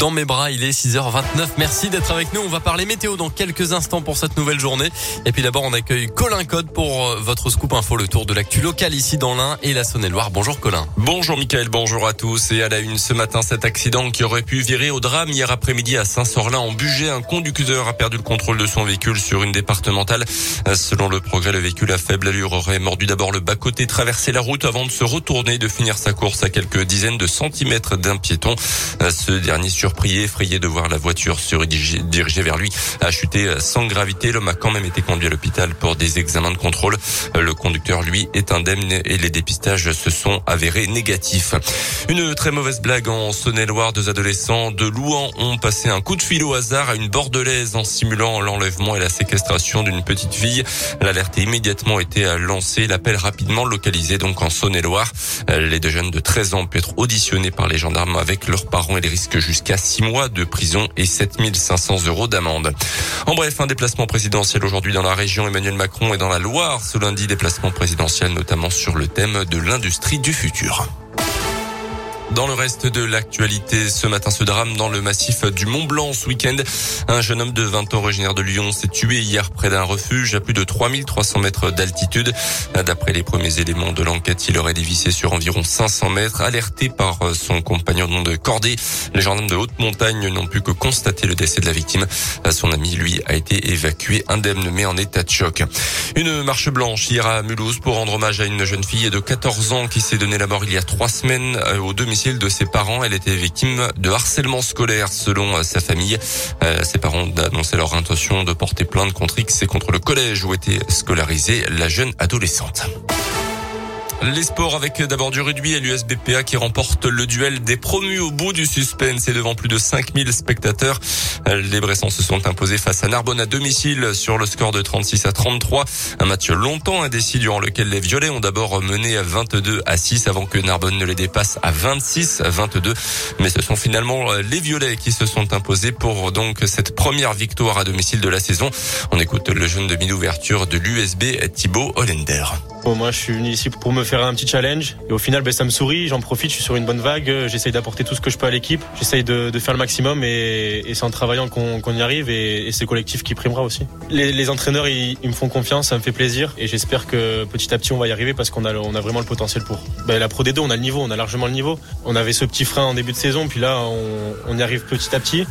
Dans mes bras, il est 6h29. Merci d'être avec nous. On va parler météo dans quelques instants pour cette nouvelle journée. Et puis d'abord, on accueille Colin Code pour euh, votre scoop info, le tour de l'actu local ici dans l'Ain et la Saône-et-Loire. Bonjour Colin. Bonjour Mickaël, bonjour à tous. Et à la une ce matin, cet accident qui aurait pu virer au drame hier après-midi à Saint-Sorlin en Bugey. Un conducteur a perdu le contrôle de son véhicule sur une départementale. Selon le progrès, le véhicule à faible allure aurait mordu d'abord le bas-côté, traversé la route avant de se retourner et de finir sa course à quelques dizaines de centimètres d'un piéton. Ce dernier surpris et effrayé de voir la voiture se diriger vers lui a chuté sans gravité. L'homme a quand même été conduit à l'hôpital pour des examens de contrôle. Le conducteur, lui, est indemne et les dépistages se sont avérés négatifs. Une très mauvaise blague en Saône-et-Loire. Deux adolescents de Louan ont passé un coup de fil au hasard à une bordelaise en simulant l'enlèvement et la séquestration d'une petite fille. L'alerte a immédiatement été lancée. L'appel rapidement localisé donc en Saône-et-Loire. Les deux jeunes de 13 ans peuvent être auditionnés par les gendarmes avec leurs parents et les risques jusqu'à 6 mois de prison et 7500 euros d'amende. En bref, un déplacement présidentiel aujourd'hui dans la région. Emmanuel Macron est dans la Loire ce lundi. Déplacement présidentiel notamment sur le thème de l'industrie du futur. Dans le reste de l'actualité, ce matin, ce drame dans le massif du Mont Blanc ce week-end. Un jeune homme de 20 ans originaire de Lyon s'est tué hier près d'un refuge à plus de 3300 mètres d'altitude. D'après les premiers éléments de l'enquête, il aurait dévissé sur environ 500 mètres, alerté par son compagnon de cordée. Les gendarmes de haute montagne n'ont pu que constater le décès de la victime. Son ami, lui, a été évacué indemne mais en état de choc. Une marche blanche hier à Mulhouse pour rendre hommage à une jeune fille de 14 ans qui s'est donné la mort il y a trois semaines au domicile de ses parents. Elle était victime de harcèlement scolaire selon euh, sa famille. Euh, ses parents ont annoncé leur intention de porter plainte contre X et contre le collège où était scolarisée la jeune adolescente. Les sports avec d'abord du rugby et l'USBPA qui remporte le duel des promus au bout du suspense et devant plus de 5000 spectateurs. Les Bressans se sont imposés face à Narbonne à domicile sur le score de 36 à 33. Un match longtemps indécis durant lequel les Violets ont d'abord mené à 22 à 6 avant que Narbonne ne les dépasse à 26 à 22. Mais ce sont finalement les Violets qui se sont imposés pour donc cette première victoire à domicile de la saison. On écoute le jeune demi-ouverture de l'USB Thibaut Hollender. Faire un petit challenge. Et au final, ben, ça me sourit, j'en profite, je suis sur une bonne vague. J'essaye d'apporter tout ce que je peux à l'équipe. J'essaye de, faire le maximum et, c'est en travaillant qu'on y arrive et, c'est le collectif qui primera aussi. Les, entraîneurs, ils, me font confiance, ça me fait plaisir et j'espère que petit à petit, on va y arriver parce qu'on a, on a vraiment le potentiel pour. Ben, la Pro D2, on a le niveau, on a largement le niveau. On avait ce petit frein en début de saison, puis là, on, on y arrive petit à petit.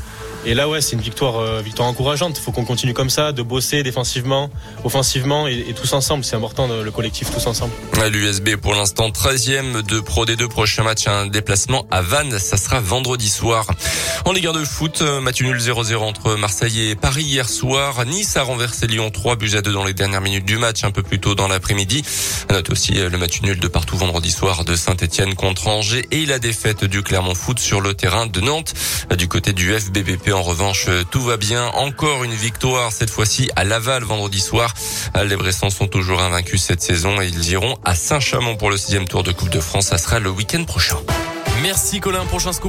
Et là, ouais, c'est une victoire, euh, victoire encourageante. Il faut qu'on continue comme ça, de bosser défensivement, offensivement et, tous ensemble. C'est important, le collectif, tous ensemble. L'USB, pour l'instant, 13e de Pro des deux prochains matchs. Un déplacement à Vannes. Ça sera vendredi soir. En Ligue 1 de foot, match nul 0-0 entre Marseille et Paris hier soir. Nice a renversé Lyon 3 buts à 2 dans les dernières minutes du match, un peu plus tôt dans l'après-midi. Note aussi le match nul de partout vendredi soir de Saint-Etienne contre Angers et la défaite du Clermont Foot sur le terrain de Nantes. Du côté du FBBP, en revanche, tout va bien. Encore une victoire, cette fois-ci à Laval vendredi soir. Les Bressans sont toujours invaincus cette saison et ils iront à Saint-Chamond pour le sixième tour de Coupe de France. Ça sera le week-end prochain. Merci Colin, prochain scoop.